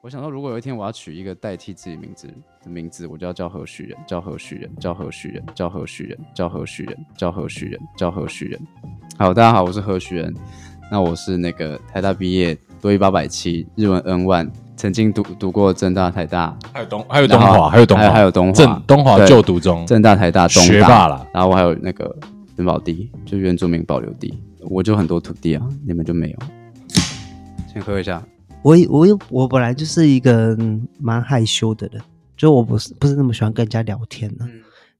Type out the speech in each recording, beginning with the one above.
我想说，如果有一天我要取一个代替自己名字的名字，我就要叫何许人，叫何许人，叫何许人，叫何许人，叫何许人，叫何许人，叫何许人。好，大家好，我是何许人。那我是那个台大毕业，多一八百七，日文 N one，曾经读读过正大、台大，还有东还有东华，还有东华，还有东华，正东华就读中，正大、台大，学霸了。然后我还有那个珍宝地，就原住民保留地，我就很多土地啊，你们就没有。先喝一下。我我我本来就是一个蛮害羞的人，就我不是不是那么喜欢跟人家聊天的，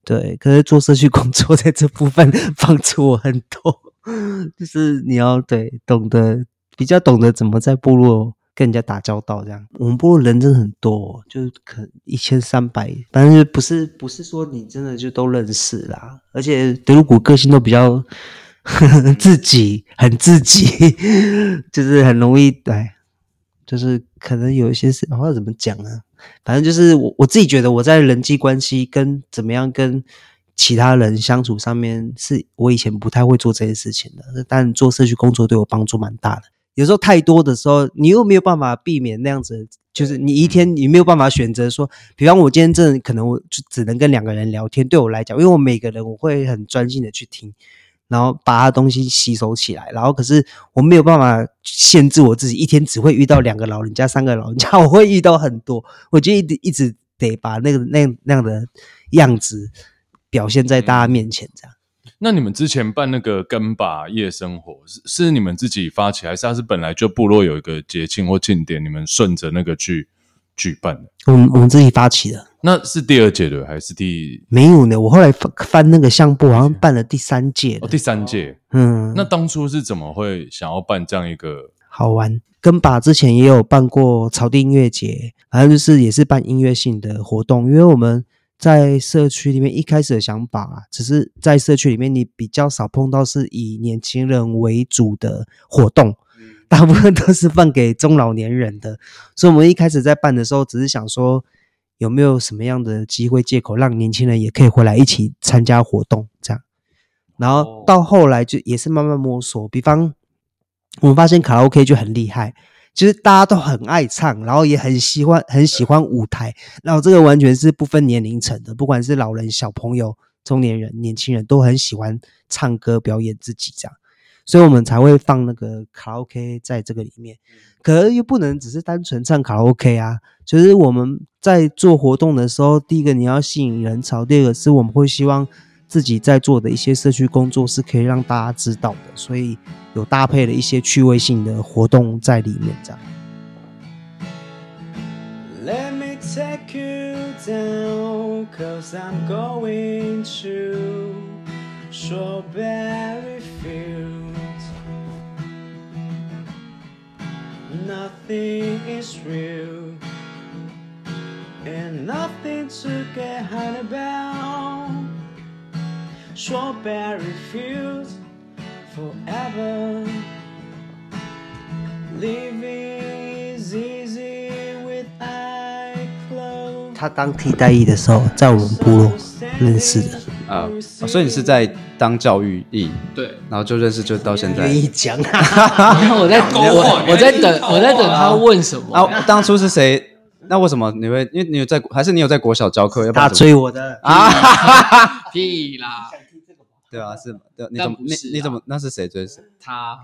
对。可是做社区工作，在这部分 帮助我很多，就是你要对懂得比较懂得怎么在部落跟人家打交道，这样。我们部落人真的很多，就是可一千三百，反正不是不是说你真的就都认识啦，而且德鲁古个性都比较 自己，很自己，就是很容易对。就是可能有一些事，我要怎么讲呢？反正就是我我自己觉得我在人际关系跟怎么样跟其他人相处上面，是我以前不太会做这些事情的。但做社区工作对我帮助蛮大的。有时候太多的时候，你又没有办法避免那样子，就是你一天你没有办法选择说，比方我今天真的可能我就只能跟两个人聊天。对我来讲，因为我每个人我会很专心的去听。然后把他东西吸收起来，然后可是我没有办法限制我自己，一天只会遇到两个老人家、三个老人家，我会遇到很多，我就一直一直得把那个那那样的样子表现在大家面前，这样。那你们之前办那个根把夜生活是是你们自己发起，还是他是本来就部落有一个节庆或庆典，你们顺着那个去？举办的，我们我们自己发起的，那是第二届的还是第？没有呢，我后来翻翻那个相簿，好像办了第三届。哦，第三届，嗯，那当初是怎么会想要办这样一个好玩？跟把之前也有办过草地音乐节，反正就是也是办音乐性的活动。因为我们在社区里面一开始的想法啊，只是在社区里面你比较少碰到是以年轻人为主的活动。大部分都是办给中老年人的，所以我们一开始在办的时候，只是想说有没有什么样的机会借口让年轻人也可以回来一起参加活动，这样。然后到后来就也是慢慢摸索，比方我们发现卡拉 OK 就很厉害，就是大家都很爱唱，然后也很喜欢很喜欢舞台，然后这个完全是不分年龄层的，不管是老人、小朋友、中年人、年轻人都很喜欢唱歌表演自己这样。所以我们才会放那个卡拉 OK 在这个里面，可是又不能只是单纯唱卡拉 OK 啊。就是我们在做活动的时候，第一个你要吸引人潮，第二个是我们会希望自己在做的一些社区工作是可以让大家知道的，所以有搭配了一些趣味性的活动在里面，这样。Let me take you down, cause I'm going to strawberry field. nothing is real and nothing to get high about strawberry fields forever living is easy with eye closed 他当替代役的时候在我们部落认识的 啊，所以你是在当教育役，对，然后就认识，就到现在。愿意讲，我在我我在等，我在等他问什么。啊，当初是谁？那为什么你会？因为你有在，还是你有在国小教课？他追我的啊？屁啦！对啊，是，你怎么？你你怎么？那是谁追谁？他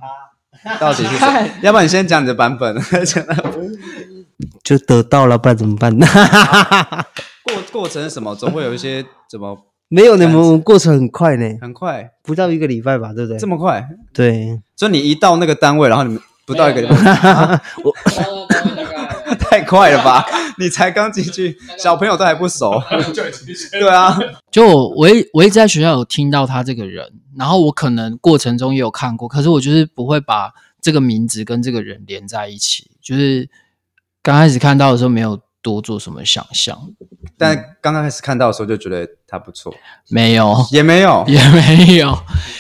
他到底是谁？要不然你先讲你的版本，就得到了，不然怎么办？过过程是什么？总会有一些怎么？没有，你们过程很快呢，很快，不到一个礼拜吧，对不对？这么快？对，所以你一到那个单位，然后你们不到一个礼拜，我 太快了吧？你才刚进去，小朋友都还不熟，对啊。就我一我一直在学校有听到他这个人，然后我可能过程中也有看过，可是我就是不会把这个名字跟这个人连在一起，就是刚开始看到的时候没有。多做什么想象？但刚刚开始看到的时候就觉得他不错，没有，也没有，也没有。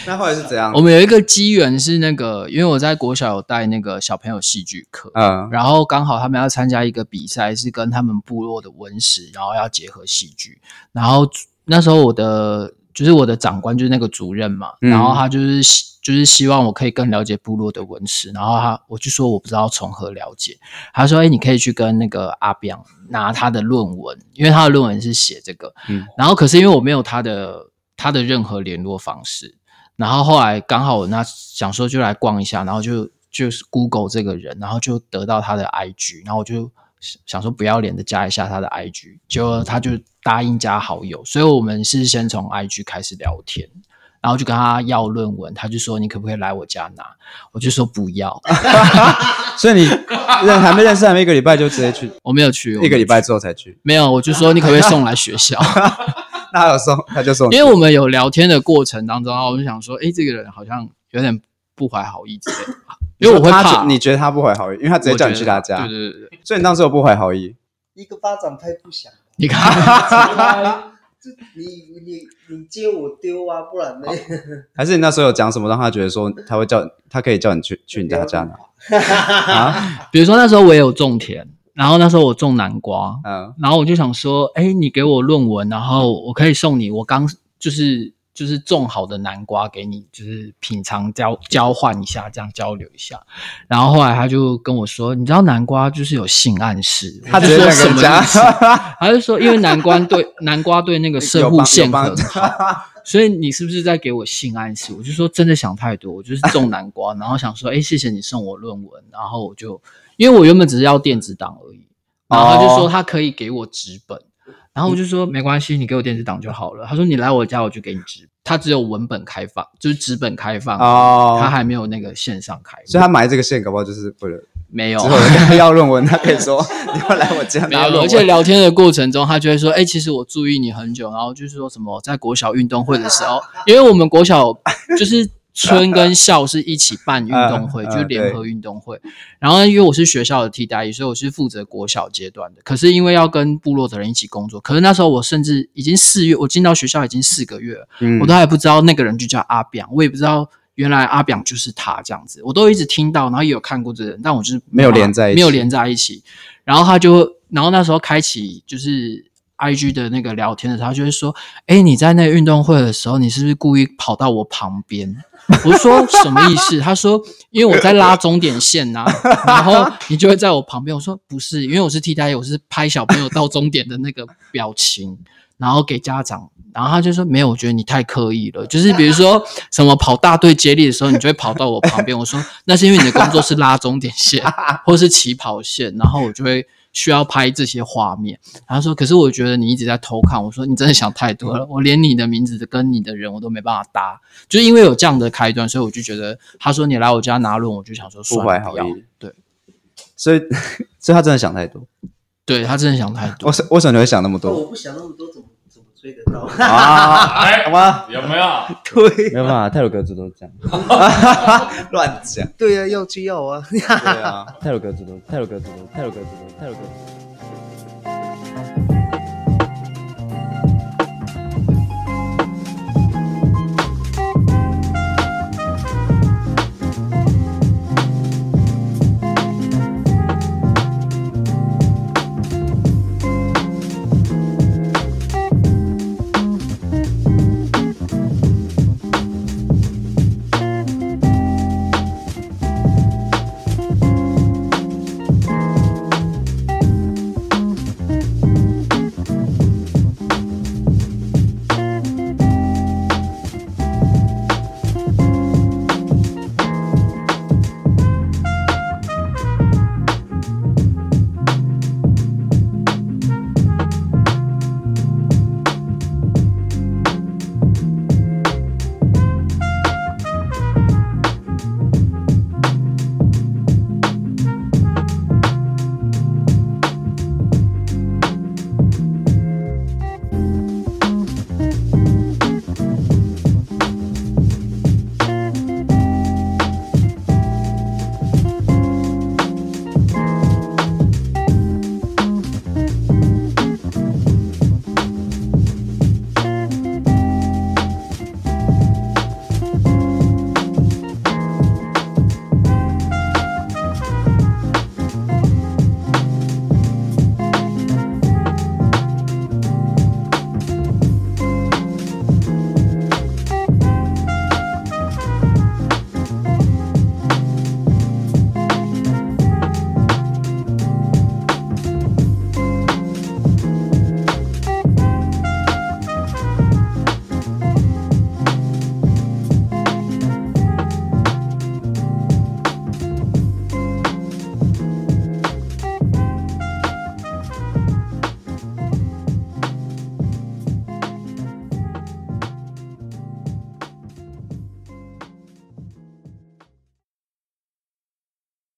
那后来是怎样？我们有一个机缘是那个，因为我在国小有带那个小朋友戏剧课，嗯，然后刚好他们要参加一个比赛，是跟他们部落的文史，然后要结合戏剧。然后那时候我的就是我的长官就是那个主任嘛，然后他就是。就是希望我可以更了解部落的文史。然后他我就说我不知道从何了解，他说哎，你可以去跟那个阿彪拿他的论文，因为他的论文是写这个。嗯然后可是因为我没有他的他的任何联络方式，然后后来刚好我那想说就来逛一下，然后就就是 Google 这个人，然后就得到他的 IG，然后我就想想说不要脸的加一下他的 IG，结果他就答应加好友，所以我们是先从 IG 开始聊天。然后就跟他要论文，他就说你可不可以来我家拿？我就说不要，所以你认还没认识，还没一个礼拜就直接去，我没有去，一个礼拜之后才去。没有，我就说你可不可以送来学校？那他有送，他就送你，因为我们有聊天的过程当中，然后我就想说，哎，这个人好像有点不怀好意之类的，因为我会他怕你觉得他不怀好意，因为他直接叫你去他家，对对对对，所以你当时有不怀好意。一个巴掌拍不响。你看，这你你你接我丢啊，不然呢？还是你那时候有讲什么，让他觉得说他会叫他可以叫你去去你家家拿 啊？比如说那时候我也有种田，然后那时候我种南瓜，嗯，然后我就想说，哎，你给我论文，然后我可以送你我刚就是就是种好的南瓜给你，就是品尝交交换一下，这样交流一下。然后后来他就跟我说，你知道南瓜就是有性暗示，他就说什么意思？他就说，因为南瓜对南瓜对那个射有帮护线很 好，所以你是不是在给我性暗示？我就说真的想太多，我就是种南瓜，然后想说，哎，谢谢你送我论文，然后我就因为我原本只是要电子档而已，然后他就说哦他可以给我纸本，然后我就说没关系，你给我电子档就好了。他说你来我家我就给你纸，他只有文本开放，就是纸本开放，哦他还没有那个线上开所以他买这个线，搞不好就是为了没有之。后跟他要论文，他可以说 你要来我家没有，拿论文。而且聊天的过程中，他就会说：“哎、其实我注意你很久。”然后就是说什么在国小运动会的时候，因为我们国小就是村跟 校是一起办运动会，就是联合运动会。然后因为我是学校的替代役，所以我是负责国小阶段的。可是因为要跟部落的人一起工作，可是那时候我甚至已经四月，我进到学校已经四个月了，嗯我都还不知道那个人就叫阿扁，我也不知道。原来阿扁就是他这样子，我都一直听到，然后也有看过这个人，但我就是没有连在一起没有连在一起。然后他就，然后那时候开启就是 I G 的那个聊天的时候，他就会说：“哎，你在那运动会的时候，你是不是故意跑到我旁边？”我说什么意思？他说：“因为我在拉终点线呐、然后你就会在我旁边。”我说：“不是，因为我是替代，我是拍小朋友到终点的那个表情，然后给家长。”然后他就说：“没有，我觉得你太刻意了。就是比如说什么跑大队接力的时候，你就会跑到我旁边。我说那是因为你的工作是拉终点线或是起跑线，然后我就会需要拍这些画面。他说：可是我觉得你一直在偷看。我说你真的想太多了，我连你的名字跟你的人我都没办法搭，就是因为有这样的开端，所以我就觉得他说你来我家拿论，我就想说算不怀了，不要好意。对，所以 所以他真的想太多。对他真的想太多为。什为什么你会想那么多我不想那么多，怎么追得到？啊？哎好吗？有没有？对没有办法，泰鲁格子都这样 乱讲。对啊，要就要啊。对啊，泰鲁格子都泰鲁格子都泰鲁格子都泰鲁格子都。